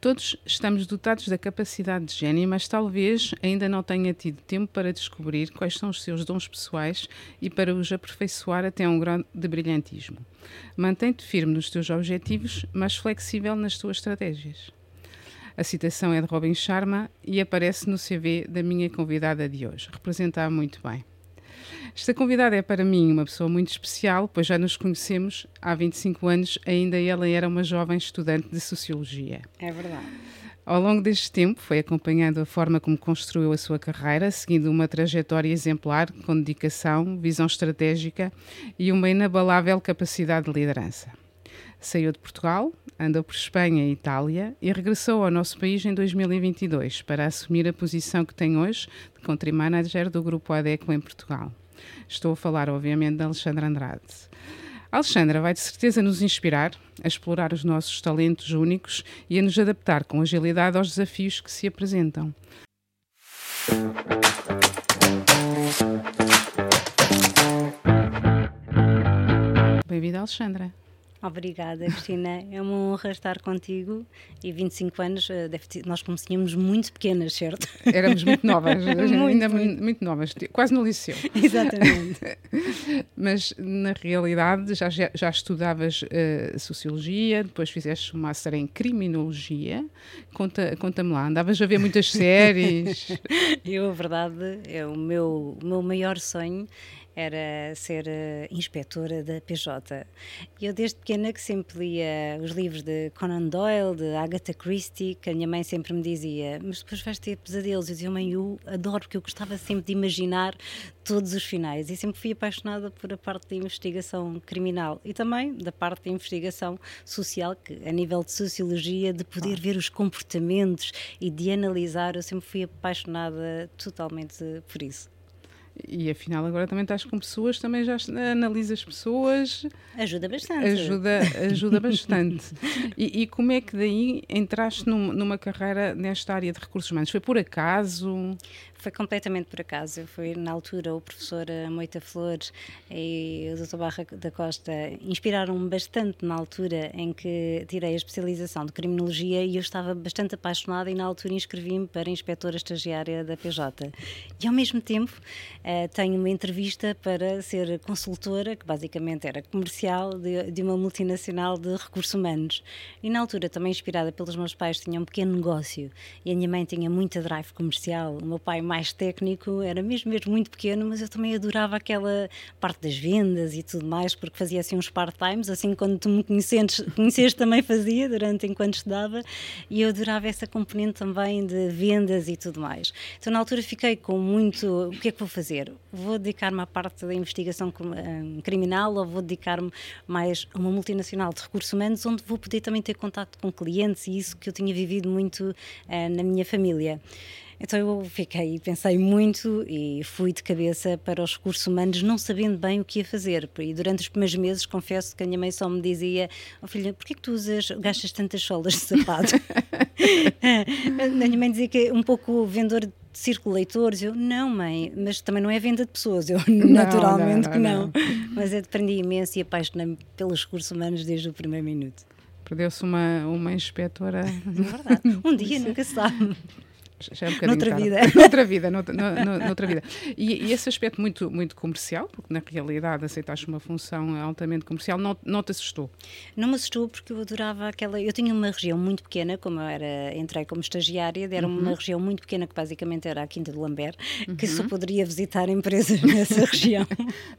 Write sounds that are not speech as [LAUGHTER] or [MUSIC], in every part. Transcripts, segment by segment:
Todos estamos dotados da capacidade de gênio, mas talvez ainda não tenha tido tempo para descobrir quais são os seus dons pessoais e para os aperfeiçoar até um grau de brilhantismo. Mantém-te firme nos teus objetivos, mas flexível nas tuas estratégias. A citação é de Robin Sharma e aparece no CV da minha convidada de hoje. Representa-a muito bem. Esta convidada é para mim uma pessoa muito especial, pois já nos conhecemos há 25 anos, ainda ela era uma jovem estudante de Sociologia. É verdade. Ao longo deste tempo, foi acompanhando a forma como construiu a sua carreira, seguindo uma trajetória exemplar, com dedicação, visão estratégica e uma inabalável capacidade de liderança. Saiu de Portugal, andou por Espanha e Itália e regressou ao nosso país em 2022 para assumir a posição que tem hoje de Country Manager do Grupo ADECO em Portugal. Estou a falar, obviamente, de Alexandra Andrade. Alexandra vai de certeza nos inspirar a explorar os nossos talentos únicos e a nos adaptar com agilidade aos desafios que se apresentam. Bem-vinda, Alexandra. Obrigada, Cristina. É uma honra estar contigo. E 25 anos, eh, ter, nós começamos muito pequenas, certo? [LAUGHS] Éramos muito novas, muito, ainda muito. muito novas, quase no liceu. [LAUGHS] Exatamente. [LAUGHS] Mas, na realidade, já, já estudavas uh, Sociologia, depois fizeste um Master em Criminologia. Conta-me conta lá, andavas a ver muitas séries? Eu, a verdade, é o meu, o meu maior sonho era ser uh, inspetora da PJ. E eu desde pequena que sempre lia os livros de Conan Doyle, de Agatha Christie, que a minha mãe sempre me dizia, mas depois vais ter pesadelos. Eu dizia, mãe, eu adoro, porque eu gostava sempre de imaginar todos os finais e sempre fui apaixonada por a parte da investigação criminal e também da parte da investigação social, que a nível de sociologia, de poder ah. ver os comportamentos e de analisar, eu sempre fui apaixonada totalmente por isso. E afinal agora também estás com pessoas, também já analisas pessoas. Ajuda bastante. Ajuda, ajuda bastante. [LAUGHS] E, e, como é que daí entraste num, numa carreira nesta área de recursos humanos? Foi por acaso? Foi completamente por acaso. Foi na altura o professor Moita Flores e o Dr. Barra da Costa inspiraram-me bastante na altura em que tirei a especialização de criminologia e eu estava bastante apaixonada e na altura inscrevi-me para inspetora estagiária da PJ. E ao mesmo tempo uh, tenho uma entrevista para ser consultora, que basicamente era comercial de, de uma multinacional de recursos humanos. E na altura também inspirada pelos meus pais tinha um pequeno negócio e a minha mãe tinha muita drive comercial, o meu pai mais técnico, era mesmo, mesmo muito pequeno, mas eu também adorava aquela parte das vendas e tudo mais, porque fazia assim uns part-times, assim quando tu me conheceste, [LAUGHS] também fazia, durante enquanto estudava, e eu adorava essa componente também de vendas e tudo mais. Então na altura fiquei com muito, o que é que vou fazer? Vou dedicar-me à parte da investigação eh, criminal ou vou dedicar-me mais a uma multinacional de recursos humanos, onde vou poder também ter contato com clientes e isso que eu tinha vivido muito uh, na minha família. Então eu fiquei e pensei muito e fui de cabeça para os recursos humanos, não sabendo bem o que ia fazer. E durante os primeiros meses, confesso que a minha mãe só me dizia: oh, filha, porquê que tu usas, gastas tantas solas de sapato? [LAUGHS] a minha mãe dizia que é um pouco vendedor de círculo leitores. Eu, não, mãe, mas também não é venda de pessoas. Eu, não, naturalmente não, que não. não. Mas eu aprendi imenso e apaixonei-me pelos recursos humanos desde o primeiro minuto. Perdeu-se uma, uma inspetora. É verdade. [LAUGHS] Um dia nunca se sabe já é um bocadinho noutra vida. [LAUGHS] noutra vida, noutra, no, noutra vida. E, e, esse aspecto muito, muito comercial, porque na realidade aceitaste uma função altamente comercial, não, não te assustou? Não me assustou porque eu adorava aquela. Eu tinha uma região muito pequena, como eu era, entrei como estagiária, era uhum. uma região muito pequena que basicamente era a Quinta do Lambert, uhum. que só poderia visitar empresas [LAUGHS] nessa região.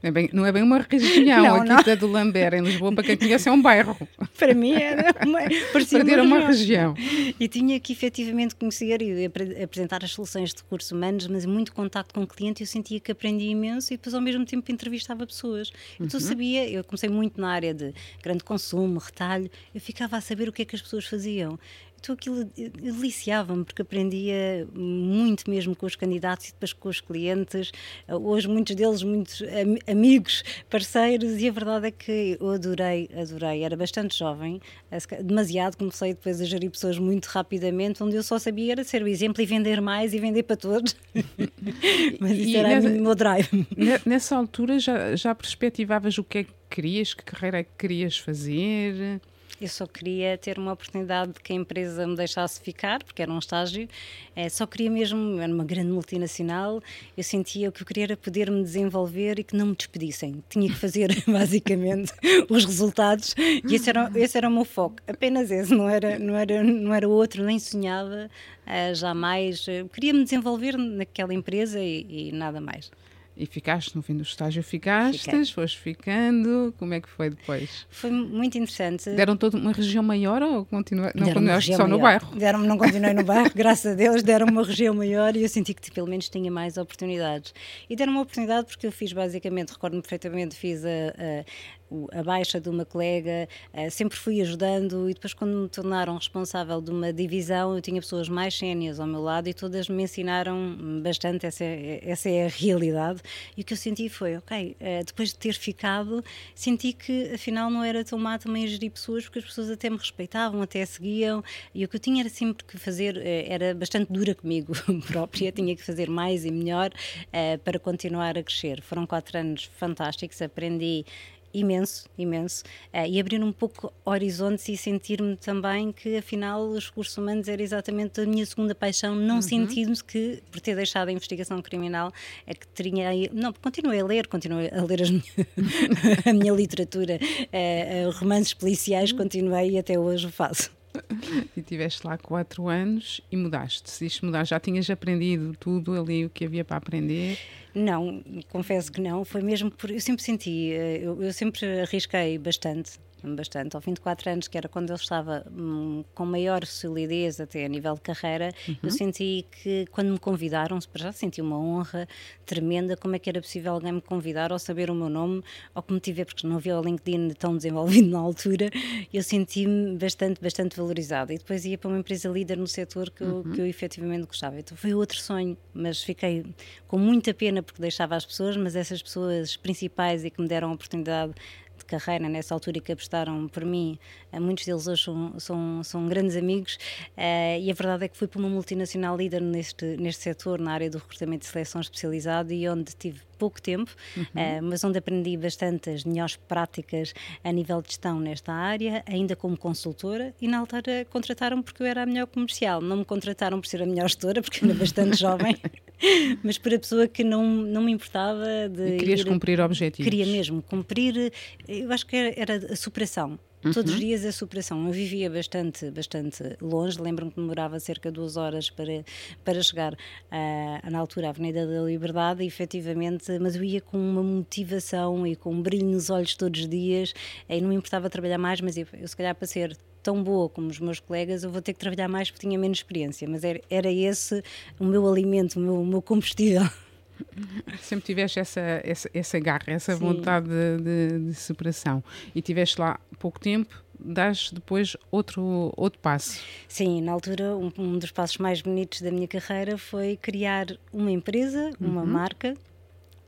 Não é bem, não é bem uma região, não, a Quinta não. do Lambert, em Lisboa, para quem conhece, é um bairro. Para mim era uma, [LAUGHS] parecia uma, uma região. E tinha que efetivamente conhecer e apresentar as soluções de recursos humanos, mas muito contato com o cliente, eu sentia que aprendia imenso e depois ao mesmo tempo entrevistava pessoas. Uhum. Então sabia, eu comecei muito na área de grande consumo, retalho, eu ficava a saber o que é que as pessoas faziam. Então aquilo deliciava-me, porque aprendia muito mesmo com os candidatos e depois com os clientes. Hoje, muitos deles, muitos am amigos, parceiros, e a verdade é que eu adorei, adorei. Era bastante jovem, demasiado. Comecei depois a gerir pessoas muito rapidamente, onde eu só sabia era ser o exemplo e vender mais e vender para todos. [LAUGHS] Mas isso e era nessa, o meu drive. Nessa altura já, já perspectivavas o que é que querias, que carreira é que querias fazer? Eu só queria ter uma oportunidade de que a empresa me deixasse ficar, porque era um estágio, é, só queria mesmo, era uma grande multinacional, eu sentia que eu queria era poder me desenvolver e que não me despedissem. Tinha que fazer [LAUGHS] basicamente os resultados e esse era, esse era o meu foco, apenas esse, não era, não era, não era outro, nem sonhava uh, jamais. Eu queria me desenvolver naquela empresa e, e nada mais. E ficaste no fim do estágio, ficaste, Fiquei. foste ficando, como é que foi depois? Foi muito interessante. Deram toda uma região maior ou continua, não continuaste só maior. no bairro? Deram não continuei no [LAUGHS] bairro, graças a Deus, deram uma região maior e eu senti que pelo menos tinha mais oportunidades. E deram uma oportunidade porque eu fiz basicamente, recordo-me perfeitamente, fiz a, a baixa de uma colega, uh, sempre fui ajudando e depois quando me tornaram responsável de uma divisão, eu tinha pessoas mais sénias ao meu lado e todas me ensinaram bastante, essa é, essa é a realidade. E o que eu senti foi, ok, uh, depois de ter ficado, senti que afinal não era tão má também gerir pessoas, porque as pessoas até me respeitavam, até seguiam, e o que eu tinha era sempre que fazer, uh, era bastante dura comigo [LAUGHS] própria, tinha que fazer mais e melhor para continuar a crescer. Foram quatro anos fantásticos, aprendi imenso, imenso, uh, e abrir um pouco horizontes e sentir-me também que afinal os recursos humanos era exatamente a minha segunda paixão, não uhum. sentindo que por ter deixado a investigação criminal é que teria não, continuei a ler, continuei a ler minhas, [LAUGHS] a minha literatura, uh, uh, romances policiais, continuei e até hoje o faço. [LAUGHS] e tiveste lá quatro anos e mudaste. Decidiste mudar, já tinhas aprendido tudo ali o que havia para aprender? Não, confesso que não. Foi mesmo por. Eu sempre senti, eh, eu, eu sempre arrisquei bastante bastante. Ao fim de quatro anos, que era quando eu estava hum, com maior solidez até a nível de carreira, uhum. eu senti que quando me convidaram, para já senti uma honra tremenda, como é que era possível alguém me convidar ou saber o meu nome, ou que me tiver, porque não havia o LinkedIn tão desenvolvido [LAUGHS] na altura, eu senti-me bastante, bastante valorizada. E depois ia para uma empresa líder no setor que, uhum. eu, que eu efetivamente gostava. Então foi outro sonho, mas fiquei com muita pena porque deixava as pessoas, mas essas pessoas principais e que me deram a oportunidade de carreira nessa altura e que apostaram por mim, eh, muitos deles hoje são, são, são grandes amigos uh, e a verdade é que fui para uma multinacional líder neste, neste setor, na área do recrutamento de seleção especializado e onde tive pouco tempo, uhum. uh, mas onde aprendi bastante as melhores práticas a nível de gestão nesta área, ainda como consultora, e na altura contrataram porque eu era a melhor comercial. Não me contrataram por ser a melhor gestora, porque era bastante [LAUGHS] jovem, mas por a pessoa que não, não me importava de. E querias ir, cumprir objetivos. Queria mesmo cumprir, eu acho que era, era a superação. Uhum. Todos os dias a superação. Eu vivia bastante, bastante longe. Lembro-me que demorava cerca de duas horas para, para chegar uh, na altura à Avenida da Liberdade, e efetivamente, mas eu ia com uma motivação e com um brilho nos olhos todos os dias. E não me importava trabalhar mais, mas eu, eu se calhar para ser tão boa como os meus colegas, eu vou ter que trabalhar mais porque tinha menos experiência. Mas era, era esse o meu alimento, o meu, o meu combustível. [LAUGHS] Sempre tiveste essa, essa, essa garra, essa Sim. vontade de, de, de, superação. E tiveste lá pouco tempo, dás depois outro, outro passo. Sim, na altura, um, um dos passos mais bonitos da minha carreira foi criar uma empresa, uma uhum. marca,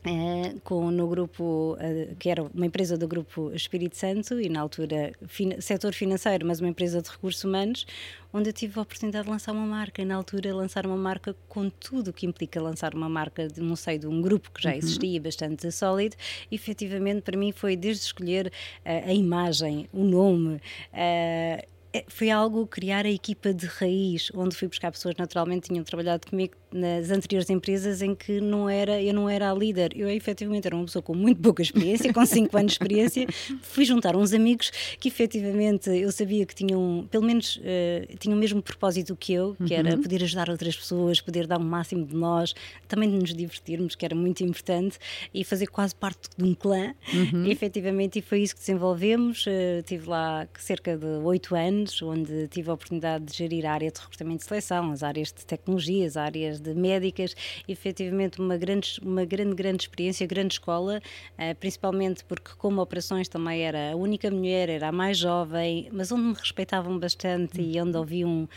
é, com no grupo uh, que era uma empresa do grupo Espírito Santo e na altura fin setor financeiro mas uma empresa de recursos humanos onde eu tive a oportunidade de lançar uma marca e na altura lançar uma marca com tudo o que implica lançar uma marca de, no seio de um grupo que já uhum. existia uhum. bastante sólido e, efetivamente para mim foi desde escolher uh, a imagem o nome uh, foi algo criar a equipa de raiz, onde fui buscar pessoas naturalmente tinham trabalhado comigo nas anteriores empresas em que não era, eu não era a líder, eu efetivamente era uma pessoa com muito pouca experiência, com 5 anos de experiência, [LAUGHS] fui juntar uns amigos que efetivamente eu sabia que tinham, pelo menos uh, tinham o mesmo propósito que eu, que uhum. era poder ajudar outras pessoas, poder dar o um máximo de nós, também de nos divertirmos, que era muito importante, e fazer quase parte de um clã, uhum. e, efetivamente, e foi isso que desenvolvemos, uh, tive lá cerca de 8 anos, onde tive a oportunidade de gerir a área de recrutamento de seleção, as áreas de tecnologias, as áreas de médicas, efetivamente uma grande, uma grande, grande experiência, grande escola, uh, principalmente porque como operações também era a única mulher, era a mais jovem, mas onde me respeitavam bastante e onde ouviam,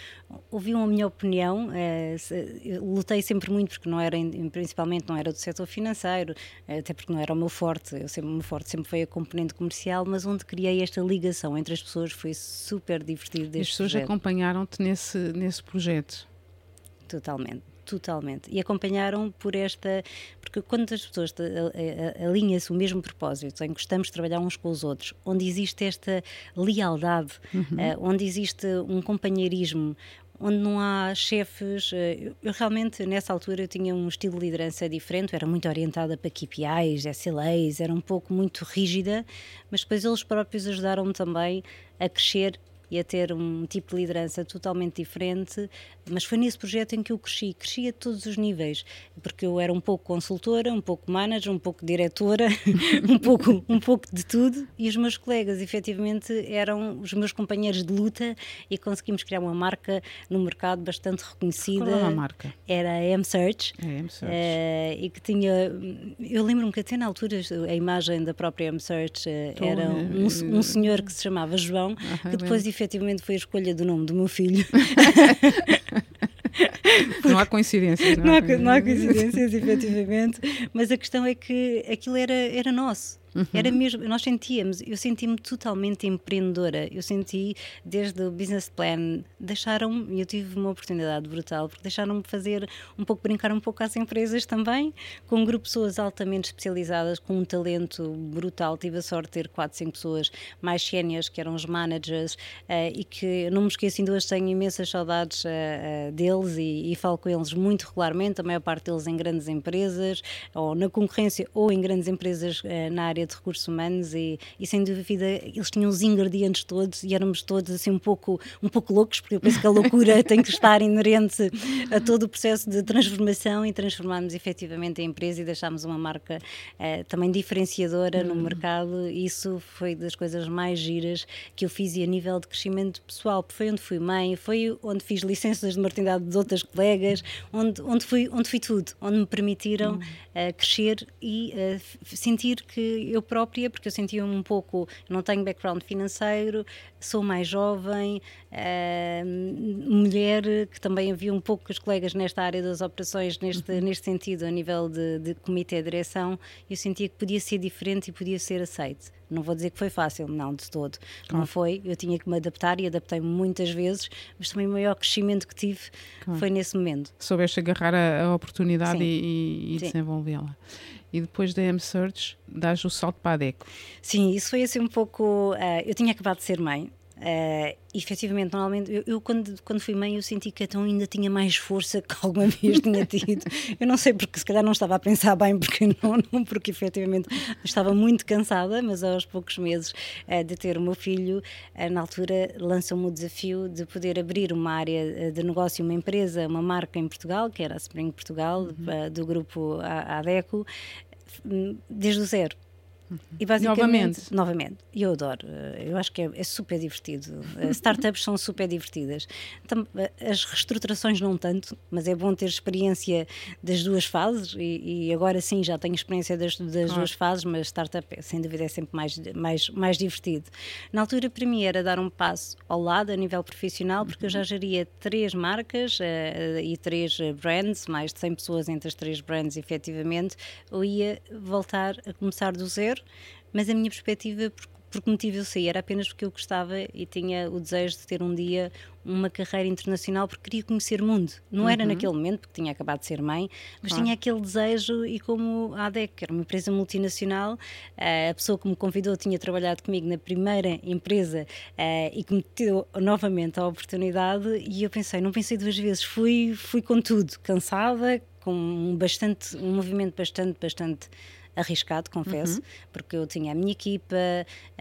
ouviam a minha opinião, uh, lutei sempre muito porque não era, principalmente não era do setor financeiro, até porque não era o meu forte, eu sempre, o meu forte sempre foi a componente comercial, mas onde criei esta ligação entre as pessoas foi super divertido. As pessoas acompanharam-te nesse, nesse projeto? Totalmente totalmente. E acompanharam por esta. Porque quando as pessoas alinham-se o mesmo propósito, em que gostamos de trabalhar uns com os outros, onde existe esta lealdade, uhum. uh, onde existe um companheirismo, onde não há chefes. Eh, eu realmente, nessa altura, eu tinha um estilo de liderança diferente, era muito orientada para KPIs, SLAs, era um pouco muito rígida, mas depois eles próprios ajudaram-me também a crescer e a ter um tipo de liderança totalmente diferente, mas foi nesse projeto em que eu cresci, cresci a todos os níveis, porque eu era um pouco consultora, um pouco manager, um pouco diretora, [LAUGHS] um pouco um pouco de tudo, e os meus colegas efetivamente eram os meus companheiros de luta e conseguimos criar uma marca no mercado bastante reconhecida. Qual era a marca? Era a M-Search. É, M-Search. Uh, e que tinha, eu lembro-me que até na altura a imagem da própria M-Search uh, era um, um, senhor que se chamava João, ah, que depois efetivamente foi a escolha do nome do meu filho. [LAUGHS] não há coincidências. Não, não, há, não há coincidências, efetivamente, mas a questão é que aquilo era, era nosso. Uhum. Era mesmo, nós sentíamos, eu senti-me totalmente empreendedora. Eu senti desde o business plan, deixaram-me, eu tive uma oportunidade brutal, porque deixaram-me fazer um pouco, brincar um pouco às empresas também, com um grupo de pessoas altamente especializadas, com um talento brutal. Tive a sorte de ter 4, 5 pessoas mais sénias, que eram os managers, uh, e que não me esqueço, ainda hoje tenho imensas saudades uh, uh, deles e, e falo com eles muito regularmente, a maior parte deles em grandes empresas, ou na concorrência, ou em grandes empresas na área área de recursos humanos e, e, sem dúvida eles tinham os ingredientes todos e éramos todos assim um pouco, um pouco loucos, porque eu penso que a loucura [LAUGHS] tem que estar inerente a todo o processo de transformação e transformarmos efetivamente a empresa e deixámos uma marca uh, também diferenciadora no hum. mercado. Isso foi das coisas mais giras que eu fiz e a nível de crescimento pessoal, porque foi onde fui mãe, foi onde fiz licenças de maternidade de outras colegas, onde, onde, fui, onde fui tudo, onde me permitiram uh, crescer e uh, sentir que eu própria, porque eu sentia um pouco, não tenho background financeiro, sou mais jovem, uh, mulher, que também havia um pouco os colegas nesta área das operações, neste, uhum. neste sentido, a nível de, de comitê de direção, eu sentia que podia ser diferente e podia ser aceite. Não vou dizer que foi fácil, não, de todo. Claro. Não foi. Eu tinha que me adaptar e adaptei-me muitas vezes, mas também o maior crescimento que tive claro. foi nesse momento. Soubeste agarrar a, a oportunidade Sim. e, e desenvolvê-la e depois da M-Search dás o salto para a DECO. Sim, isso foi assim um pouco. Uh, eu tinha acabado de ser mãe. Uh, efetivamente, normalmente, eu, eu, quando, quando fui mãe, eu senti que então ainda tinha mais força que alguma [LAUGHS] vez tinha tido. eu não sei porque, se calhar não estava a pensar bem, porque [LAUGHS] não, não porque efetivamente estava muito cansada, mas aos poucos meses uh, de ter o meu filho, uh, na altura lançou-me o desafio de poder abrir uma área de negócio, uma empresa, uma marca em Portugal, que era a Spring Portugal, uhum. do grupo ADECO, desde o zero. Uhum. E basicamente, novamente. novamente, eu adoro, eh, eu acho que é, é super divertido. Eh, startups são super divertidas. Eh, as reestruturações não tanto, mas é bom ter experiência das duas fases e, e agora sim já tenho experiência das, das duas fases, mas startup sem dúvida é sempre mais, mais, mais divertido. Na altura para mim era dar um passo ao lado a nível profissional, porque eu já geria três marcas uh, e três brands, mais de 100 pessoas entre as três brands efetivamente, eu ia voltar a começar do zero mas a minha perspectiva, por, por que motivo eu saí, era apenas porque eu gostava e tinha o desejo de ter um dia uma carreira internacional porque queria conhecer o mundo. Não uhum. era naquele momento, porque tinha acabado de ser mãe, mas claro. tinha aquele desejo e como a ADEC, que era uma empresa multinacional, eh, a pessoa que me convidou tinha trabalhado comigo na primeira empresa eh, e que me deu novamente a oportunidade e eu pensei, não pensei duas vezes, fui, fui com tudo, cansada, com bastante, um movimento bastante, bastante arriscado, confesso, uhum. porque eu tinha a minha equipa,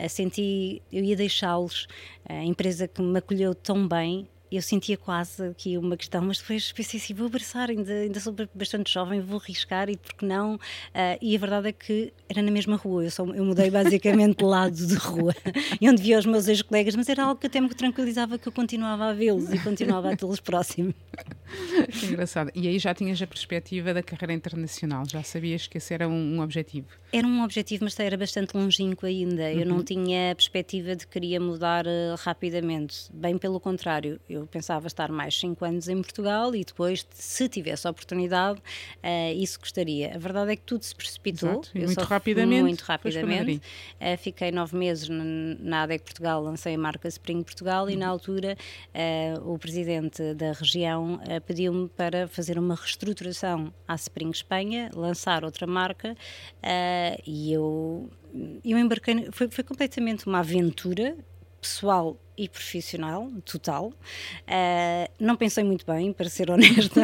senti, eu ia deixá-los, a empresa que me acolheu tão bem, eu sentia quase aqui uma questão, mas depois pensei assim, vou abraçar, ainda, ainda sou bastante jovem, vou arriscar e porque não? Uh, e a verdade é que era na mesma rua, eu, só, eu mudei basicamente de lado de rua, [LAUGHS] e onde via os meus ex-colegas, mas era algo que até me tranquilizava que eu continuava a vê-los e continuava a tê-los próximo. [LAUGHS] Que engraçado. E aí já tinhas a perspectiva da carreira internacional, já sabias que esse era um, um objetivo? Era um objetivo, mas era bastante longínquo ainda. Uhum. Eu não uhum. tinha a perspectiva de que queria mudar uh, rapidamente, bem pelo contrário. Eu eu pensava estar mais 5 anos em Portugal e depois, se tivesse a oportunidade, uh, isso gostaria. A verdade é que tudo se precipitou. Muito rapidamente. Muito rapidamente. Uh, fiquei nove meses na ADEC Portugal, lancei a marca Spring Portugal uhum. e na altura uh, o presidente da região pediu-me para fazer uma reestruturação à Spring Espanha, lançar outra marca e eu, eu embarquei, foi, foi completamente uma aventura pessoal e profissional, total. Uh, não pensei muito bem, para ser [LAUGHS] honesta.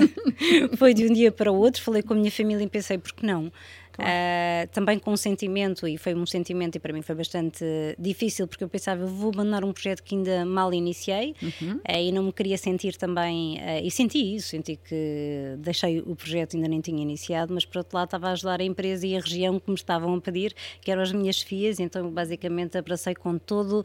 Foi de um dia para o outro, falei com a minha família e pensei, por que não? Uh, também com um sentimento, e foi um sentimento, e para mim foi bastante difícil, porque eu pensava, eu vou abandonar um projeto que ainda mal iniciei uhum. uh, e não me queria sentir também, e senti isso, senti que deixei o projeto, ainda nem tinha iniciado, mas por outro lado estava a ajudar a empresa e a região que me estavam a pedir, que eram as minhas filhas, então basicamente abracei com todo,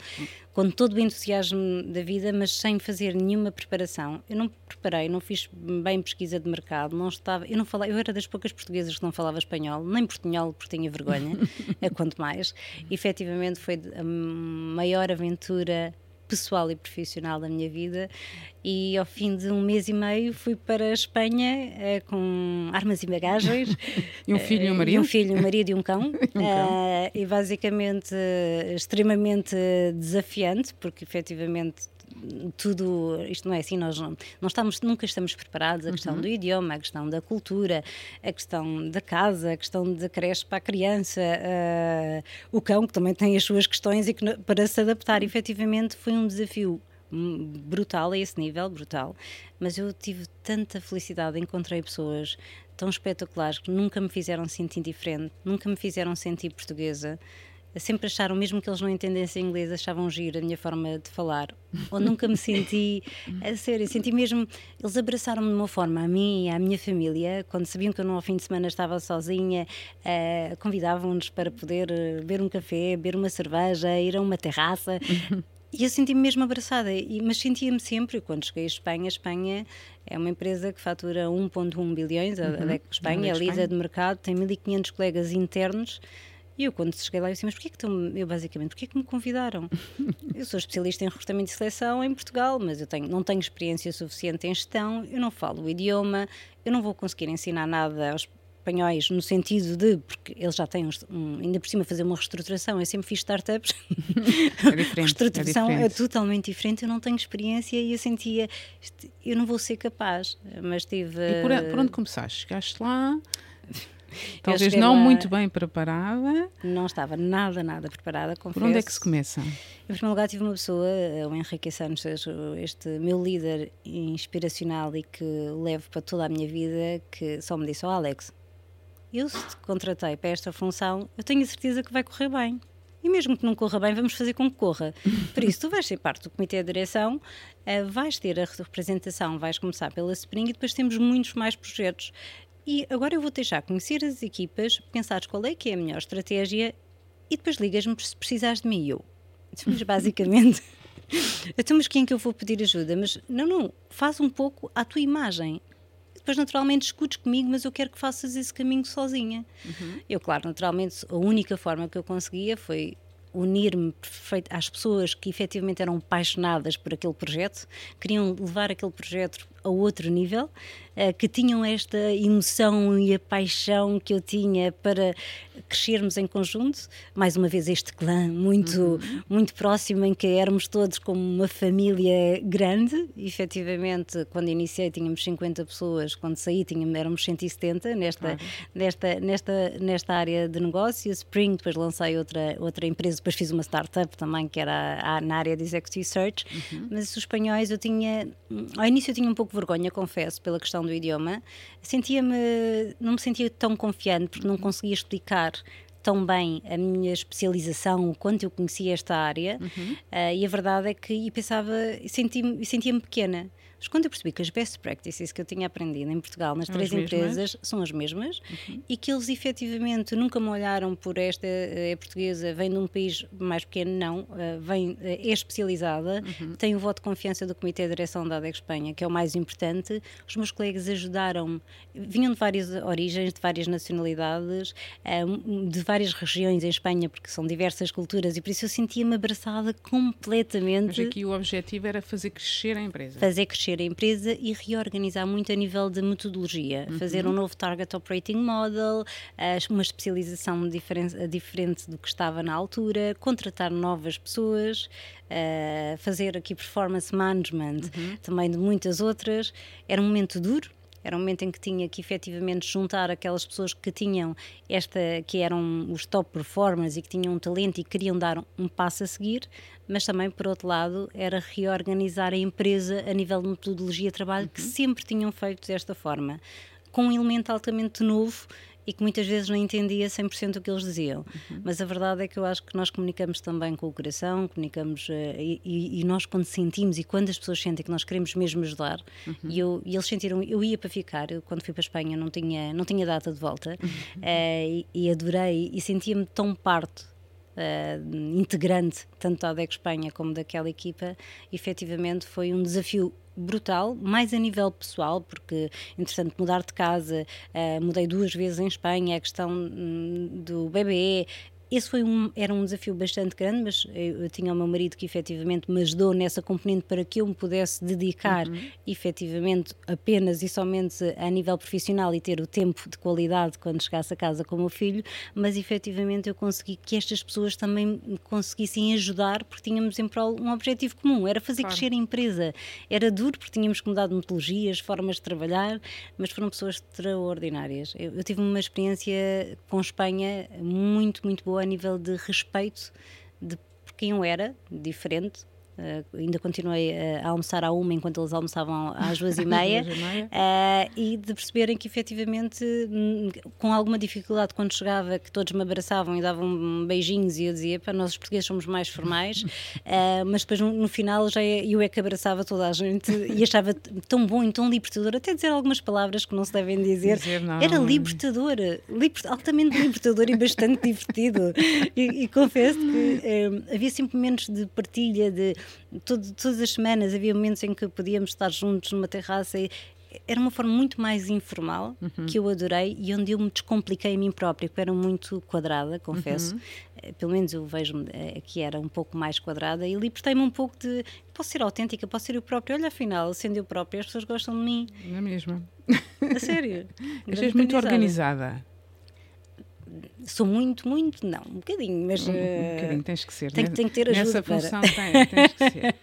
com todo o entusiasmo da vida, mas sem fazer nenhuma preparação. Eu não preparei, não fiz bem pesquisa de mercado, não estava, eu não falava, eu era das poucas portuguesas que não falava espanhol, nem em portunhol porque tinha vergonha, [LAUGHS] a quanto mais. Efetivamente foi a maior aventura pessoal e profissional da minha vida. E ao fim de um mês e meio fui para a Espanha uh, com armas e bagagens. [LAUGHS] E um filho e um marido? uh, um filho, um marido e um cão, [LAUGHS] um cão. Uh, e basicamente extremamente desafiante porque efetivamente tudo, isto não é assim, nós não, não estamos, nunca estamos preparados, a questão uhum. do idioma, a questão da cultura, a questão da casa, a questão da creche para a criança, uh, o cão que também tem as suas questões e que para se adaptar efetivamente foi um desafio brutal a esse nível, brutal, mas eu tive tanta felicidade, encontrei pessoas tão espetaculares que nunca me fizeram sentir diferente, nunca me fizeram sentir portuguesa, sempre acharam, mesmo que eles não entendessem inglês, achavam giro a minha forma de falar. Ou nunca me senti, a sério, senti mesmo, eles abraçaram-me de uma forma, a mim e à minha família, quando sabiam que eu no fim de semana estava sozinha, uh, convidavam-nos para poder eh, beber um café, beber uma cerveja, ir a uma terraça. E eu senti-me mesmo abraçada, mas sentia-me sempre, quando cheguei à Espanha, a Espanha é uma empresa que fatura 1.1 bilhões, a, uhum. a Espanha, é líder de mercado, tem 1.500 colegas internos, e eu, quando cheguei lá, eu disse: Mas porquê que estão. Eu, basicamente, porquê que me convidaram? [LAUGHS] eu sou especialista em recrutamento e seleção em Portugal, mas eu tenho, não tenho experiência suficiente em gestão, eu não falo o idioma, eu não vou conseguir ensinar nada aos espanhóis no sentido de, porque eles já têm, um, ainda por cima, fazer uma reestruturação. Eu sempre fiz startups. [LAUGHS] É diferente. reestruturação é, é, totalmente diferente. Eu não tenho experiência e eu sentia, eu não vou ser capaz. Mas tive. E por, por onde começaste? Chegaste lá? [LAUGHS] Talvez não lá, muito bem preparada. Não estava nada, nada preparada, confesso. Por onde é que se começa? Em primeiro lugar, tive uma pessoa, o Henrique Santos, este meu líder inspiracional e que levo para toda a minha vida, que só me disse: oh, Alex, eu se te contratei para esta função, eu tenho a certeza que vai correr bem. E mesmo que não corra bem, vamos fazer com que corra. Por isso, tu vais ser parte do comitê de direção, uh, vais ter a representação, vais começar pela Spring e depois temos muitos mais projetos. E agora eu vou deixar conhecer as equipas, pensares qual é que é a melhor estratégia e depois ligas-me se precisares de mim. E eu, mas basicamente, [LAUGHS] então, mas quem é que eu vou pedir ajuda? Mas não, não, faz um pouco à tua imagem. Depois, naturalmente, escutes comigo, mas eu quero que faças esse caminho sozinha. Uhum. Eu, claro, naturalmente, a única forma que eu conseguia foi unir-me às pessoas que efetivamente eram apaixonadas por aquele projeto, queriam levar aquele projeto a outro nível, uh, que tinham esta emoção e a paixão que eu tinha para crescermos em conjunto. Mais uma vez, este clã muito, uhum. muito próximo, em que éramos todos como uma família grande. Efetivamente, quando iniciei, tínhamos 50 pessoas, quando saí, tínhamos, éramos 170 nesta, claro. nesta, nesta, nesta área de negócio. Spring, depois lancei outra, outra empresa, depois fiz uma startup também, que era na área de Executive Search. Uhum. Mas os espanhóis, eu tinha, ao início, eu tinha um pouco vergonha, confesso, pela questão do idioma. Sentia-me, não me sentia tão confiante porque não conseguia explicar tão bem a minha especialização, o quanto eu conhecia esta área, uhum. uh, e a verdade é que pensava, sentia-me sentia pequena. Mas quando eu percebi que as best practices que eu tinha aprendido em Portugal nas três empresas são as mesmas uhum. e que eles efetivamente nunca me olharam por esta eh, é portuguesa, vem de um país mais pequeno, não, uh, vem, é especializada, uhum. tem o voto de confiança do Comitê de Direção da ADEC Espanha, que é o mais importante. Os meus colegas ajudaram-me, vinham de várias origens, de várias nacionalidades, uh, de várias regiões em Espanha, porque são diversas culturas e por isso eu sentia-me abraçada completamente. Mas aqui o objetivo era fazer crescer a empresa. Fazer crescer crescer a empresa e reorganizar muito a nível de metodologia, uhum. fazer um novo Target Operating Model, uma especialização diferente, diferente do que estava na altura, contratar novas pessoas, uh, fazer aqui performance management, uhum. também de muitas outras. Era um momento duro, era um momento em que tinha que efetivamente juntar aquelas pessoas que tinham esta, que eram os top performers e que tinham um talento e queriam dar um passo a seguir, mas também, por outro lado, era reorganizar a empresa a nível de metodologia de trabalho uhum. que sempre tinham feito desta forma, com um elemento altamente novo e que muitas vezes não entendia 100% o que eles diziam. Uhum. Mas a verdade é que eu acho que nós comunicamos também com o coração, comunicamos uh, e, e, nós quando sentimos e quando as pessoas sentem que nós queremos mesmo ajudar, uhum. e, eu, e eles sentiram, eu ia para ficar, eu, quando fui para a Espanha não tinha, não tinha data de volta uhum. uh, e, e, adorei e sentia-me tão parte. Uh, integrante tanto da ADEC Espanha como daquela equipa, efetivamente foi um desafio brutal, mais a nível pessoal, porque, entretanto, mudar de casa, uh, mudei duas vezes em Espanha, a questão hum, do bebê, esse foi um, era um desafio bastante grande, mas eu, eu, tinha o meu marido que efetivamente me ajudou nessa componente para que eu me pudesse dedicar uhum. efetivamente apenas e somente a nível profissional e ter o tempo de qualidade quando chegasse a casa com o meu filho, mas efetivamente eu consegui que estas pessoas também me conseguissem ajudar porque tínhamos em prol um objetivo comum, era fazer claro. crescer a empresa. Era duro porque tínhamos que mudar de metodologias, formas de trabalhar, mas foram pessoas extraordinárias. Eu, eu tive uma experiência com Espanha muito, muito boa a nível de respeito de quem eu era, diferente, Uh, ainda continuei uh, a almoçar à uma enquanto eles almoçavam às duas e [LAUGHS] meia. uh, e de perceberem que efetivamente hum, com alguma dificuldade quando chegava que todos me abraçavam e davam beijinhos e eu dizia para nós os portugueses somos mais formais. [LAUGHS] Mas depois no, no, final já eu é que abraçava toda a gente e achava tão bom e tão libertador até dizer algumas palavras que não se devem dizer, dizer era libertador, liber, altamente libertador e bastante divertido. [LAUGHS] E, e confesso que havia sempre momentos de partilha de todo, todas as semanas havia momentos em que podíamos estar juntos numa terraça e era uma forma muito mais informal uhum. que eu adorei e onde eu me descompliquei a mim própria, porque era muito quadrada, confesso. Uhum. Eh, pelo menos eu vejo eh, que era um pouco mais quadrada e libertei-me um pouco de posso ser autêntica, posso ser eu própria. Olha, afinal, sendo eu própria, as pessoas gostam de mim. Não é mesmo? A sério. [LAUGHS] Achas muito organizada sou muito, muito, não, um bocadinho, mas. Um, um eh, bocadinho, tens que ser. Tem, tem que ter ajuda. Nessa para. função [LAUGHS] tem, tens que ser.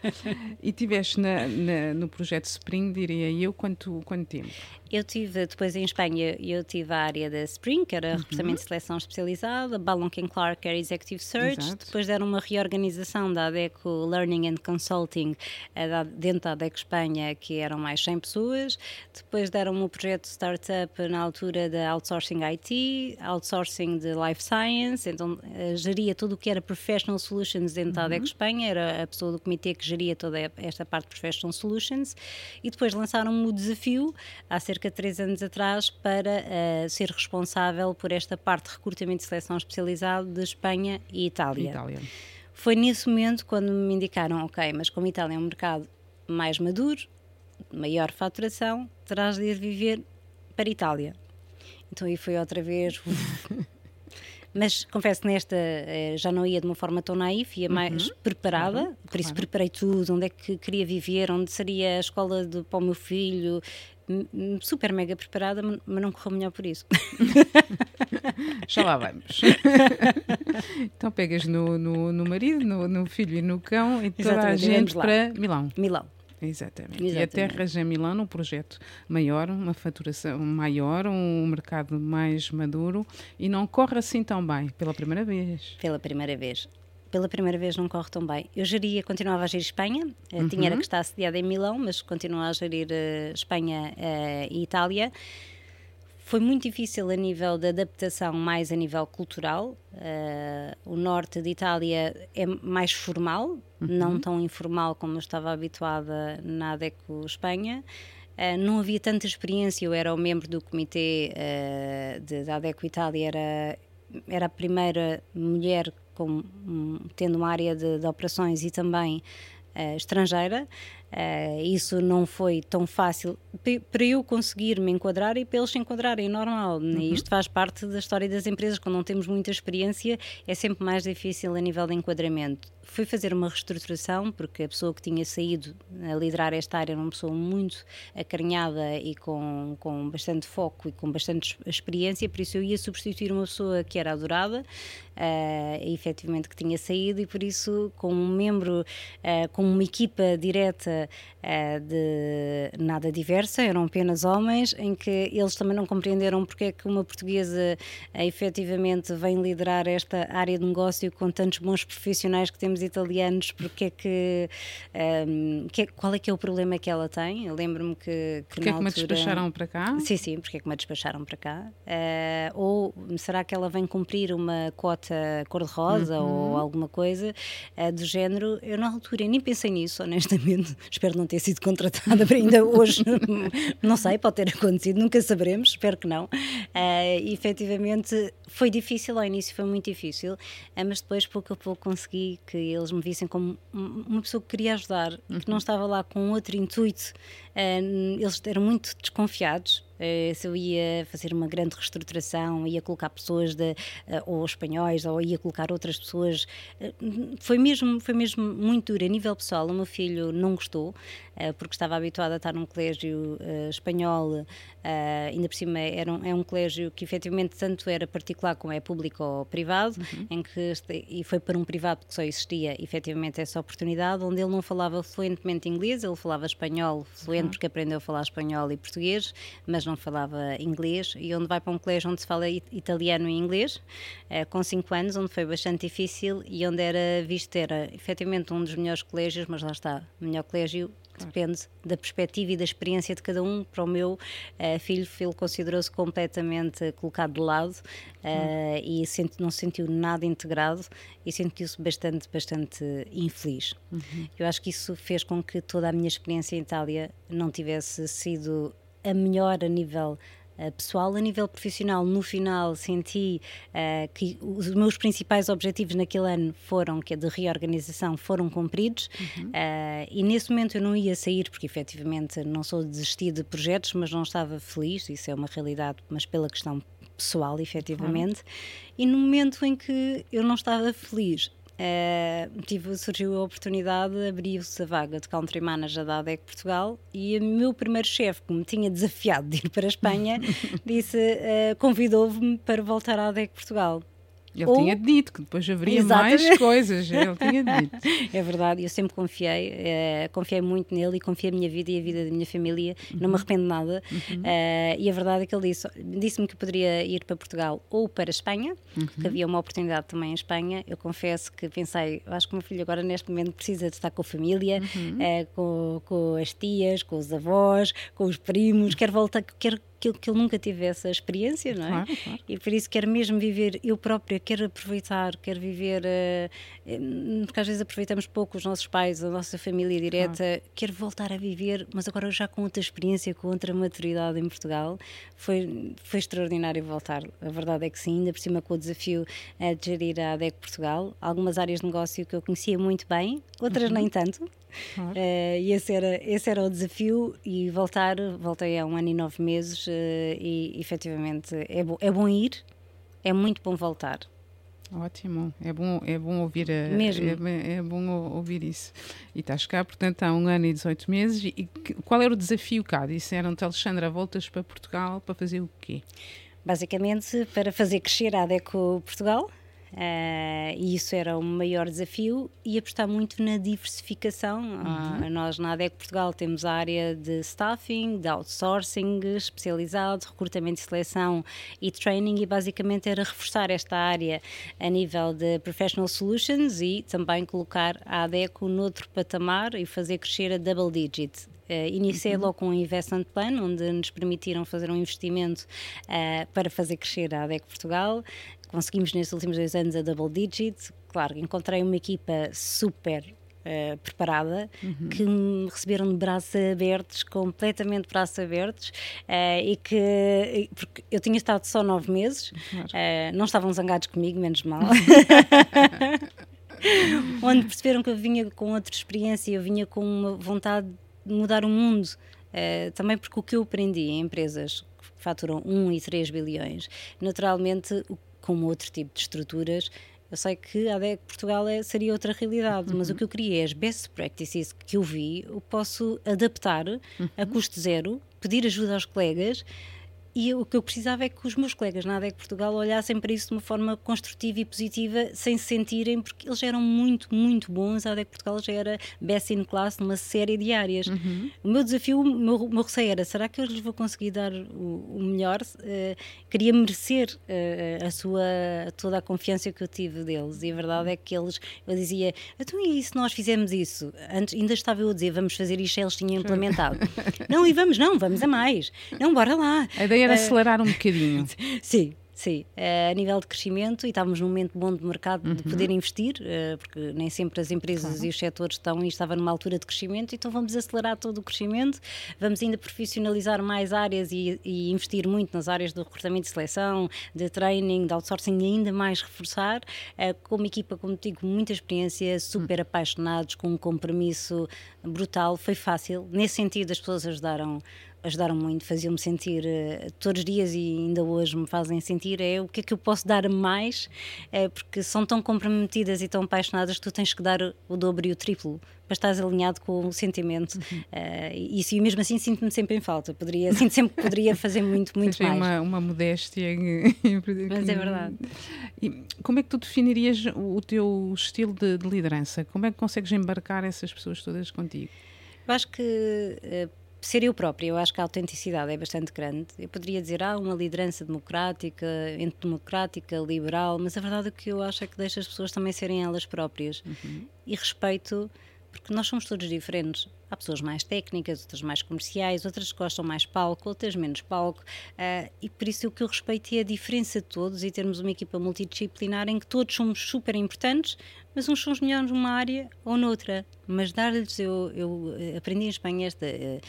E tiveste na, na, no projeto Spring, diria eu, quanto, quanto tempo? Eu tive, depois em Espanha, eu tive a área da Spring, que era uhum. recrutamento de seleção especializada, Ballon Clark era Executive Search, Exato. depois deram uma reorganização da ADECO Learning and Consulting eh, dentro da ADECO Espanha, que eram mais 100 pessoas, depois deram um projeto de startup na altura da Outsourcing IT, Outsourcing de Life Science, então uh, geria tudo o que era Professional Solutions dentro uhum. da ADECO Espanha, era a pessoa do comitê que geria toda esta parte de Professional Solutions, e depois lançaram o desafio, há cerca de três anos atrás para uh, ser responsável por esta parte de recrutamento e seleção especializado de Espanha e Itália. Itália. Foi nesse momento quando me indicaram, ok, mas como Itália é um mercado mais maduro, maior faturação, terás de ir viver para Itália. Então aí foi outra vez. [LAUGHS] mas confesso que nesta eh, já não ia de uma forma tão naif, ia mais uhum, preparada, claro, por isso claro. preparei tudo, onde é que queria viver, onde seria a escola de, para o meu filho, super mega preparada, mas não correu melhor por isso. [LAUGHS] Já lá vamos. [LAUGHS] então pegas no, no, no marido, no, no, filho e no cão e toda Exatamente, a gente para Milão. Milão. Exatamente. Exatamente. E aterras em Milão num projeto maior, uma faturação maior, um mercado mais maduro e não corre assim tão bem pela primeira vez. Pela primeira vez pela primeira vez não corre tão bem. Eu geria, continuava a gerir Espanha, uhum. tinha era que estar sediada em Milão, mas continuava a gerir uh, Espanha uh, e Itália. Foi muito difícil a nível de adaptação, mais a nível cultural. Uh, o norte de Itália é mais formal, uhum. não tão informal como eu estava habituada na ADECO Espanha. Uh, não havia tanta experiência, eu era o membro do comitê uh, de, da ADECO Itália, era, era a primeira mulher com, um, tendo uma área de, de operações e também uh, estrangeira. Uh, isso não foi tão fácil para eu conseguir me enquadrar e para eles se enquadrarem, normal. Né? Uhum. Isto faz parte da história das empresas. Quando não temos muita experiência, é sempre mais difícil a nível de enquadramento. Fui fazer uma reestruturação, porque a pessoa que tinha saído a liderar esta área era uma pessoa muito acarinhada e com, com bastante foco e com bastante experiência, por isso eu ia substituir uma pessoa que era adorada, uh, efetivamente que tinha saído, e por isso, com um membro, uh, com uma equipa direta uh, de nada diversa, eram apenas homens, em que eles também não compreenderam porque é que uma portuguesa uh, efetivamente vem liderar esta área de negócio com tantos bons profissionais que temos italianos, porque é que, um, que qual é que é o problema que ela tem? Eu lembro-me que, que, porque é que me despacharam para cá? Sim, sim, porque é que me despacharam para cá? Uh, ou será que ela vem cumprir uma cota cor-de-rosa uhum. ou alguma coisa uh, do género? Eu na altura nem pensei nisso, honestamente. [LAUGHS] Espero não ter sido contratada para ainda hoje, [LAUGHS] não sei, pode ter acontecido, nunca saberemos, espero que não. Uh, efetivamente foi difícil, ao início foi muito difícil, mas depois pouco a pouco consegui que eles me vissem como uma pessoa que queria ajudar e que não uhum. estava lá com outro intuito. Eles eram muito desconfiados Uh, se eu ia fazer uma grande reestruturação, ia colocar pessoas de, uh, ou espanhóis, ou ia colocar outras pessoas, uh, foi, mesmo, foi mesmo muito duro. A nível pessoal, o meu filho não gostou, porque estava habituado a estar num colégio espanhol, ainda por cima era um, é um colégio que efetivamente tanto era particular como é público ou privado, uhum. em que, e foi para um privado que só existia efetivamente essa oportunidade, onde ele não falava fluentemente inglês, ele falava espanhol fluente uhum. porque aprendeu a falar espanhol e português, mas não falava inglês e onde vai para um colégio onde se fala italiano e inglês, eh, com 5 anos, onde foi bastante difícil e onde era visto, era efetivamente um dos melhores colégios, mas lá está, melhor colégio depende da perspectiva e da experiência de cada um. Para o meu uh, filho, ele considerou-se completamente colocado de lado uh, e sente, não se sentiu nada integrado e sentiu-se bastante, bastante infeliz. Uhum. Eu acho que isso fez com que toda a minha experiência em Itália não tivesse sido a melhor a nível pessoal, a nível profissional. No final senti uh, que os meus principais objetivos naquele ano foram, que é de reorganização, foram cumpridos uhum. uh, e nesse momento eu não ia sair porque efetivamente não sou desistir de projetos, mas não estava feliz, isso é uma realidade, mas pela questão pessoal, efetivamente. Uhum. E no momento em que eu não estava feliz, Uh, tive, surgiu a oportunidade, abriu-se a vaga de Country Manager da ADEC Portugal e o meu primeiro chefe, que me tinha desafiado de ir para a Espanha, [LAUGHS] disse, uh, convidou-me para voltar à ADEC Portugal. Ele Ou... tinha dito que depois haveria Exatamente. mais coisas, ele tinha [LAUGHS] dito. é verdade, eu sempre confiei, uh, confiei muito nele e confiei a minha vida e a vida da minha família, uhum. não me arrependo nada. Uhum. Uh, e a verdade é que ele disse, disse-me que poderia ir para Portugal ou para a Espanha, uhum. que havia uma oportunidade também em Espanha. Eu confesso que pensei, acho que o meu filho agora neste momento precisa de estar com a família, uh, com, com as tias, com os avós, com os primos, quer voltar, quer que, que ele nunca tive essa experiência, não é? Claro, claro. E por isso quero mesmo viver eu própria, quero aproveitar, quero viver, uh, porque às vezes aproveitamos pouco os nossos pais, a nossa família direta, claro. quero voltar a viver, mas agora já com outra experiência, com outra maturidade em Portugal. Foi, foi extraordinário voltar, a verdade é que sim, ainda por cima com o desafio uh, de gerir a ADEC Portugal, algumas áreas de negócio que eu conhecia muito bem, outras uhum. nem tanto. Claro. Uh, e esse era, esse era o desafio e voltar, voltei há um ano e nove meses uh, e efetivamente é, bo é bom ir, é muito bom voltar. Ótimo, é bom, é bom ouvir a, Mesmo. É, é, bom ouvir isso. E estás cá, portanto, há um ano e 18 meses. E qual era o desafio cá? Disseram-te, Alexandra, voltas para Portugal para fazer o quê? Basicamente para fazer crescer a ADECO Portugal, Uh, e isso era o maior desafio e apostar muito na diversificação. Uhum. Uh, nós na ADEC Portugal temos a área de staffing, de outsourcing especializado, recrutamento e seleção e training e basicamente era reforçar esta área a nível de professional solutions e também colocar a ADECO noutro patamar e fazer crescer a double digit. Uh, iniciei uhum. logo com um investment plan, onde nos permitiram fazer um investimento uh, para fazer crescer a ADEC Portugal conseguimos nestes últimos dois anos a double digit. Claro, encontrei uma equipa super Uh, preparada, uhum. que me receberam de braços abertos, completamente braços abertos, uh, e que porque eu tinha estado só nove meses, uh, não estavam zangados comigo, menos mal. [LAUGHS] Onde perceberam que eu vinha com outra experiência, eu vinha com uma vontade de mudar o mundo. também porque o que eu aprendi em empresas que faturam 1 e 3 bilhões, naturalmente o como outro tipo de estruturas, Eu sei que a ADEC Portugal é, seria outra realidade, uhum. mas o que eu queria é as best practices que eu vi, eu posso adaptar uhum. a custo zero, pedir ajuda aos colegas e o que eu precisava é que os meus colegas na ADEC Portugal olhassem para isso de uma forma construtiva e positiva, sem se sentirem, porque eles eram muito, muito bons. A ADEC Portugal já era best in class numa série de áreas. Uhum. O meu desafio, o meu, meu receio era: será que eu lhes vou conseguir dar o, o melhor? Uh, queria merecer uh, a sua, toda a confiança que eu tive deles. E a verdade é que eles, eu dizia: então e se nós fizemos isso? Antes, ainda estava eu a dizer: vamos fazer isto, eles tinham implementado. não, e vamos, não, vamos a mais. Não, bora lá. A era uh, acelerar um bocadinho. [LAUGHS] Sim, Sim, uh, a nível de crescimento, e estávamos num momento bom de mercado uhum. de poder investir, uh, porque nem sempre as empresas claro. e os setores estão, e estava numa altura de crescimento, então vamos acelerar todo o crescimento, vamos ainda profissionalizar mais áreas e, e investir muito nas áreas do recrutamento e seleção, de training, de outsourcing, e ainda mais reforçar, uh, com uma equipa, como digo, muita experiência, super uhum. apaixonados, com um compromisso brutal, foi fácil, nesse sentido as pessoas ajudaram ajudaram muito, faziam-me sentir uh, todos os dias e ainda hoje me fazem sentir é o que é que eu posso dar mais, é, porque são tão comprometidas e tão apaixonadas que tu tens que dar o dobro e o triplo para estares alinhado com o sentimento. Uhum. Uh, e, e mesmo assim sinto-me sempre em falta. Poderia, [LAUGHS] sinto sempre que poderia fazer muito, muito mais. Uma, uma modéstia. [LAUGHS] Mas é verdade. E como é que tu definirias o teu estilo de, de liderança? Como é que consegues embarcar essas pessoas todas contigo? Eu acho que uh, ser eu própria, eu acho que a autenticidade é bastante grande. Eu poderia dizer, ah, uma liderança democrática, entre democrática, liberal, mas a verdade é que eu acho é que deixa as pessoas também serem elas próprias. Uhum. E respeito, porque nós somos todos diferentes. Há pessoas mais técnicas, outras mais comerciais, outras que gostam mais palco, outras menos palco. Uh, e por isso o que eu respeito é a diferença de todos e termos uma equipa multidisciplinar em que todos somos super importantes, mas uns são melhores numa área ou noutra. Mas dar-lhes, eu, eu eh, aprendi em Espanha esta. Uh,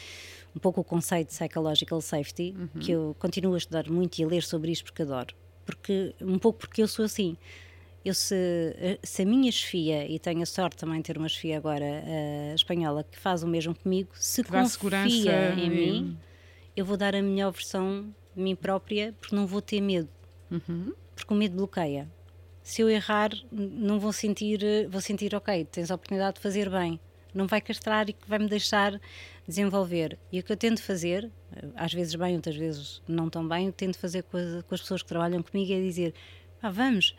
um pouco o conceito de psychological safety, uhum. que eu continuo a estudar muito e a ler sobre isto porque adoro. Porque, um pouco porque eu sou assim eu se, eh, se a minha chefia, e tenho a sorte também de ter uma chefia agora uh, espanhola que faz o mesmo comigo, se confia em mim, eu vou dar a melhor versão de mim própria porque não vou ter medo. Uhum. Porque o medo bloqueia. Se eu errar, não vou sentir, vou sentir, ok, tens a oportunidade de fazer bem. Não vai castrar e que vai me deixar desenvolver. E o que eu tento fazer, às vezes bem, outras vezes não tão bem, eu tento fazer com as, com as pessoas que trabalham comigo é dizer: ah, vamos,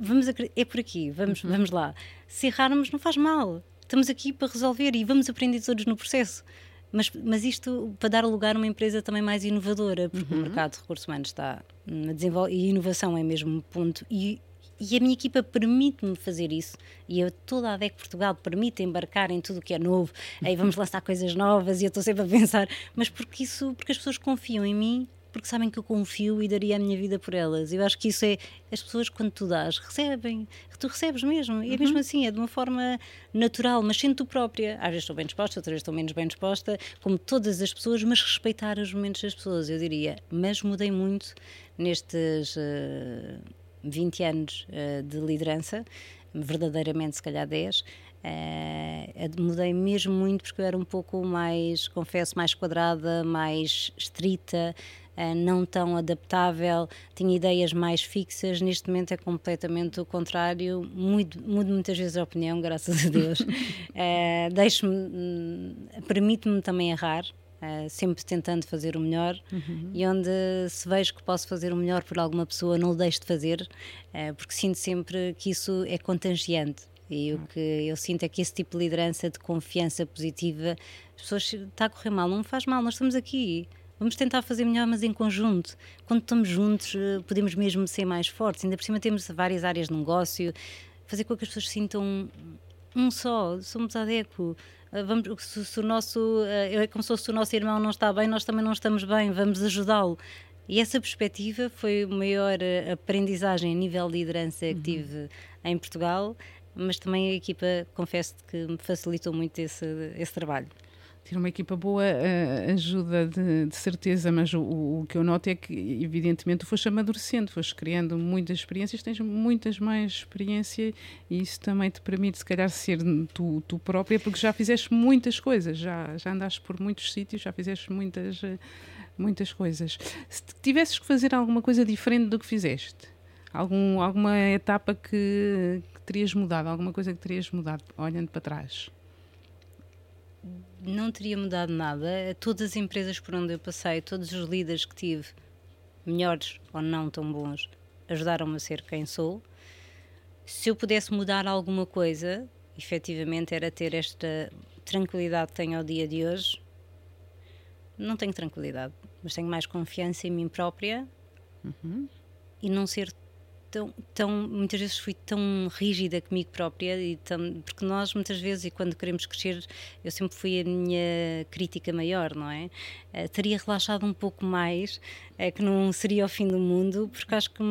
Vamos, é por aqui, vamos, uhum. vamos lá. Se errarmos, não faz mal. Estamos aqui para resolver e vamos aprender todos no processo. Mas, mas isto para dar lugar a uma empresa também mais inovadora, porque uhum. o mercado de recursos humanos está na desenvolvimento e inovação é mesmo ponto. E, e a minha equipa permite-me fazer isso e eu, toda a DEC Portugal permite embarcar em tudo o que é novo, aí vamos [LAUGHS] lançar coisas novas e eu estou sempre a pensar, mas porque isso, porque as pessoas confiam em mim porque sabem que eu confio e daria a minha vida por elas. Eu acho que isso é. As pessoas, quando tu dás, recebem. Tu recebes mesmo. E é mesmo uhum. assim, é de uma forma natural, mas sendo tu própria. Às vezes estou bem disposta, outras vezes estou menos bem disposta, como todas as pessoas, mas respeitar os momentos das pessoas, eu diria. Mas mudei muito nestes uh, 20 anos uh, de liderança, verdadeiramente, se calhar 10. Uh, mudei mesmo muito porque eu era um pouco mais, confesso, mais quadrada, mais estrita, não tão adaptável, tinha ideias mais fixas. Neste momento é completamente o contrário. Mudo, mudo muitas vezes a opinião, graças a Deus. uh, [LAUGHS] Deixo-me, hum, permite-me também errar. Uh, sempre tentando fazer o melhor uhum. e onde se vejo que posso fazer o melhor por alguma pessoa, não o deixo de fazer, uh, porque sinto sempre que isso é contagiante. E o que eu sinto é que esse tipo de liderança, de confiança positiva, as pessoas está a correr mal, não faz mal, nós estamos aqui. Vamos tentar fazer melhor, mas em conjunto. Quando estamos juntos, eh, podemos mesmo ser mais fortes. Ainda por cima, temos várias áreas de negócio, fazer com que as pessoas sintam um só. Somos ADECO. Eh, vamos, se, se o nosso, eh, é como se o nosso irmão não está bem, nós também não estamos bem, vamos ajudá-lo. E essa perspectiva foi a maior aprendizagem a nível de liderança que uhum. tive em Portugal, mas também a equipa, confesso que me facilitou muito esse, esse trabalho ter uma equipa boa uh, ajuda de, de, certeza, mas o, o, que eu noto é que, evidentemente, foste amadurecendo, foste criando muitas experiências, tens muitas mais experiência e isso também te permite, se calhar, ser tu, tu própria, porque já fizeste muitas coisas, já, já andaste por muitos sítios, já fizeste muitas, muitas coisas. Se tivesses que fazer alguma coisa diferente do que fizeste, algum, alguma etapa que, que terias mudado, alguma coisa que terias mudado, olhando para trás? Não teria mudado nada. Todas as empresas por onde eu passei, todos os líderes que tive, melhores ou não tão bons, ajudaram-me a ser quem sou. Se eu pudesse mudar alguma coisa, efetivamente era ter esta tranquilidade que tenho ao dia de hoje. Não tenho tranquilidade, mas tenho mais confiança em mim própria uhum. e não ser tão, tão, muitas vezes fui tão rígida comigo própria e tão, porque nós muitas vezes e quando queremos crescer eu sempre fui a minha crítica maior não é? Uh, teria relaxado um pouco mais é que não seria o fim do mundo, porque acho que,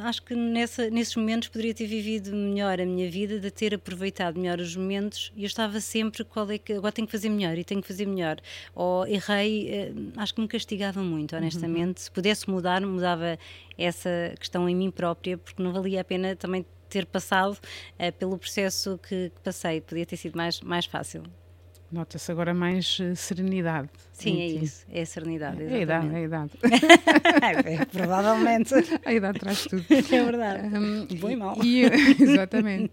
acho que nessa, nesses momentos poderia ter vivido melhor a minha vida, de ter aproveitado melhor os momentos e eu estava sempre, qual é que, agora tenho que fazer melhor e tenho que fazer melhor. Ou errei, eh, acho que me castigava muito, honestamente. Uhum. Se pudesse mudar, mudava essa questão em mim própria, porque não valia a pena também ter passado uh, pelo processo que, que passei, podia ter sido mais, mais fácil. Nota-se agora mais uh, serenidade. Sim, é isso, é a serenidade. É a idade, é a idade. [LAUGHS] [LAUGHS] é, provavelmente. A idade traz tudo. [LAUGHS] É verdade. Um, Bom e mau. E, exatamente.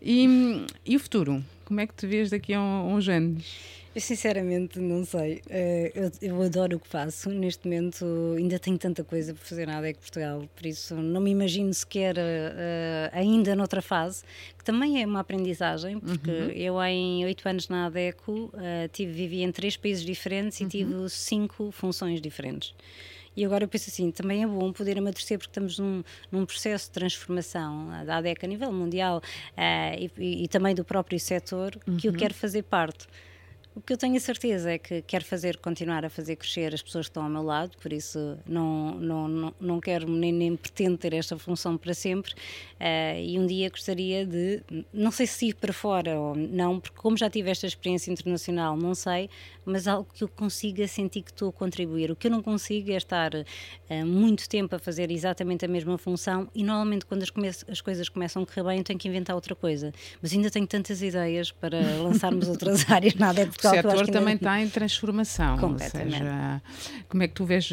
E, e o futuro? Como é que te vês daqui a uns anos? Eu sinceramente não sei. Eh, eu, eu, adoro o que faço. Neste momento ainda tenho tanta coisa para fazer na ADEC Portugal, por isso não me imagino sequer uh, ainda noutra fase, que também é uma aprendizagem, porque uhum. eu em oito anos na ADECO tive, vivi em três países diferentes uhum. e tive cinco funções diferentes. E agora eu penso assim, também é bom poder amadurecer porque estamos num, num processo de transformação da ADEC a nível mundial uh, e, e, também do próprio setor uhum. que eu uhum. quero fazer parte. O que eu tenho a certeza é que quero fazer, continuar a fazer crescer as pessoas que estão ao meu lado, por isso não, não, não, não quero nem, nem pretendo ter esta função para sempre. Uh, e um dia gostaria de, não sei se ir para fora ou não, porque como já tive esta experiência internacional, não sei, mas algo que eu consiga sentir que estou a contribuir. O que eu não consigo é estar uh, muito tempo a fazer exatamente a mesma função e normalmente quando as, as coisas começam a correr bem eu tenho que inventar outra coisa. Mas ainda tenho tantas ideias para [LAUGHS] lançarmos outras áreas, nada é o setor também está em transformação. Completamente. Seja, como é que tu vês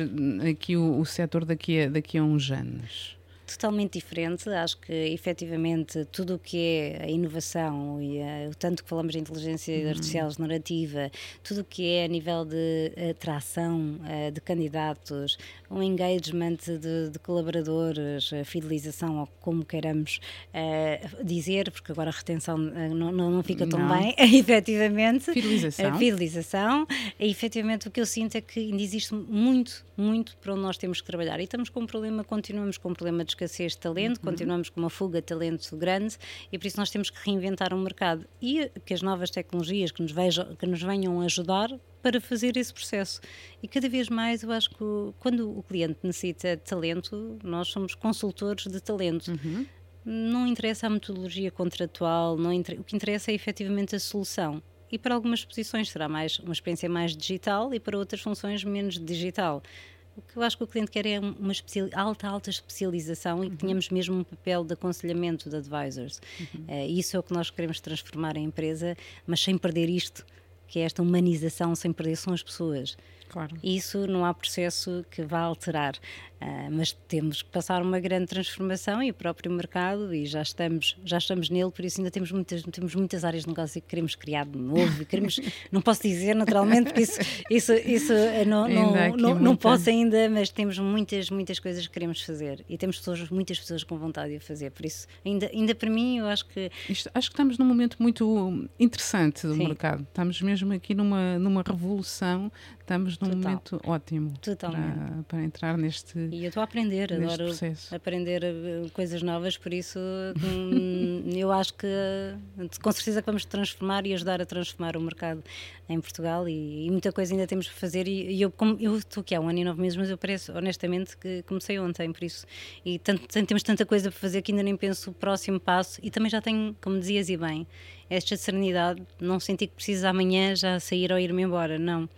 aqui o, o setor daqui a, daqui a uns anos? Totalmente diferente. Acho que efetivamente tudo o que é a inovação e a, o tanto que falamos de inteligência uhum. artificial generativa, tudo o que é a nível de atração uh, de candidatos, um engagement de, de, colaboradores, a fidelização, ou como queiramos uh, dizer, porque agora a retenção não, não, não, fica tão não. bem, [LAUGHS] efetivamente. Fidelização. Fidelização. E, efetivamente o que eu sinto é que ainda existe muito, muito para onde nós temos que trabalhar. E estamos com um problema, continuamos com um problema de escassez de talento, uhum. continuamos com uma fuga de talento grande e por isso nós temos que reinventar o um mercado e que as novas tecnologias que nos, vejam, que nos venham ajudar para fazer esse processo. E cada vez mais eu acho que quando o cliente necessita de talento, nós somos consultores de talento. Uhum. Não interessa a metodologia contratual, não inter... o que interessa é efetivamente a solução. E para algumas posições será mais uma experiência mais digital e para outras funções menos digital. O que eu acho que o cliente quer é uma alta, alta especialização e que uhum. tenhamos mesmo um papel de aconselhamento de advisors. Uhum. Uh, isso é o que nós queremos transformar em empresa, mas sem perder isto, que é esta humanização, sem perder são as pessoas. Claro. Isso não há processo que vá alterar. Uh, mas temos que passar uma grande transformação e o próprio mercado e já estamos já estamos nele por isso ainda temos muitas temos muitas áreas de negócio que queremos criar de novo e queremos [LAUGHS] não posso dizer naturalmente porque isso isso isso eh, não não, não, não posso ainda mas temos muitas muitas coisas que queremos fazer e temos pessoas muitas pessoas com vontade de fazer por isso ainda ainda para mim eu acho que Isto, acho que estamos num momento muito interessante do Sim. mercado estamos mesmo aqui numa numa revolução estamos Total. momento ótimo para, para entrar neste e eu estou a aprender, adoro processo. aprender eh, coisas novas, por isso hum, [LAUGHS] eu acho que com certeza que vamos transformar e ajudar a transformar o mercado em Portugal e, e muita coisa ainda temos para fazer. E, e eu, como, eu estou aqui há um ano e nove meses, mas eu pareço honestamente que comecei ontem, por isso. E tanto, temos tanta coisa para fazer que ainda nem penso o próximo passo. E também já tenho, como dizias e bem, esta serenidade, não sentir que preciso amanhã já sair ou ir-me embora, não.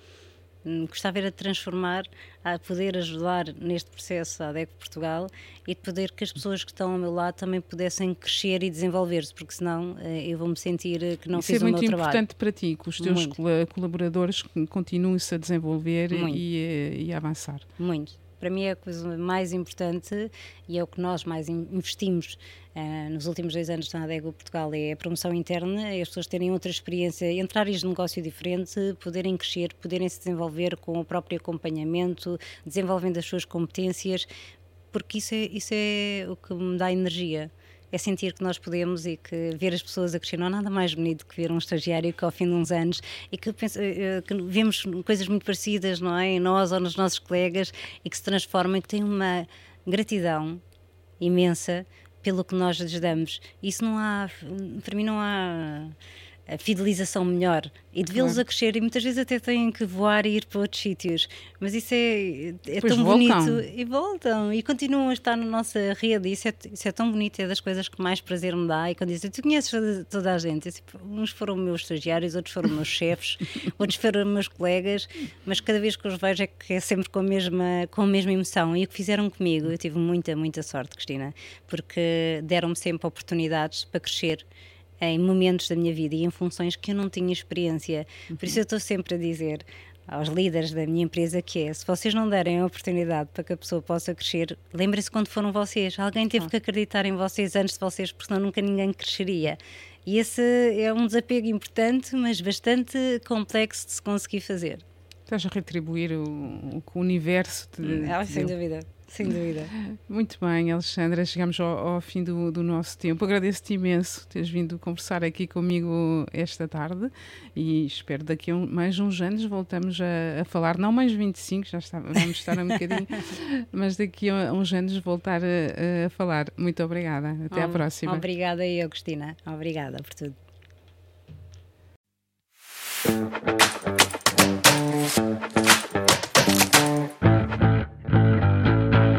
Hum, gostava era de transformar, a poder ajudar neste processo a ADEC Portugal e de poder que as pessoas que estão ao meu lado também pudessem crescer e desenvolver-se, porque senão eh, eu vou me sentir eh, que não Isso fiz é o meu trabalho. é muito importante para ti, que os teus muito. colaboradores continuem-se a desenvolver e, e, a avançar. Muito Para mim é a coisa mais importante e é o que nós mais investimos uh, nos últimos dois anos na ADEGO Portugal, é a promoção interna, é as pessoas terem outra experiência, entre áreas de negócio diferente, poderem crescer, poderem se desenvolver com o próprio acompanhamento, desenvolvendo as suas competências, porque isso é, isso é o que me dá energia é sentir que nós podemos e que ver as pessoas a crescer não há nada mais bonito que ver um estagiário que ao fim de uns anos e que, pensa, eh, que vemos coisas muito parecidas, não é? Em nós ou nos nossos colegas e que se transformam e que têm uma gratidão imensa pelo que nós lhes damos. Isso não há, para mim não há a fidelização melhor e de vê-los claro. a crescer e muitas vezes até têm que voar e ir para outros sítios. Mas isso é, é tão voltam. bonito e voltam e continuam a estar na nossa rede isso é, isso é tão bonito é das coisas que mais prazer me dá. E quando dizem, tu conheces toda a gente? Uns foram meus estagiários, outros foram meus chefes [LAUGHS] outros foram meus colegas mas cada vez que os vejo é que é sempre com a mesma, com a mesma emoção. E o que fizeram comigo, eu tive muita, muita sorte Cristina, porque deram-me sempre oportunidades para crescer em momentos da minha vida e em funções que eu não tinha experiência. Uhum. Por isso eu estou sempre a dizer aos líderes da minha empresa que é, se vocês não derem a oportunidade para que a pessoa possa crescer, lembrem-se quando foram vocês. Alguém teve ah. que acreditar em vocês antes de vocês, porque senão nunca ninguém cresceria. E esse é um desapego importante, mas bastante complexo de se conseguir fazer. Estás a retribuir o, o universo te. Ah, sem dúvida. Sem dúvida. [LAUGHS] Muito bem, Alexandra, chegamos ao, ao fim do, do, nosso tempo. Agradeço-te imenso teres vindo conversar aqui comigo esta tarde e espero daqui a um, mais uns anos voltamos a, a, falar, não mais 25, já está, vamos estar um bocadinho, [LAUGHS] mas daqui a uns anos voltar a, a falar. Muito obrigada. Até à próxima. Obrigada e Agostina. Obrigada por tudo. Thank you.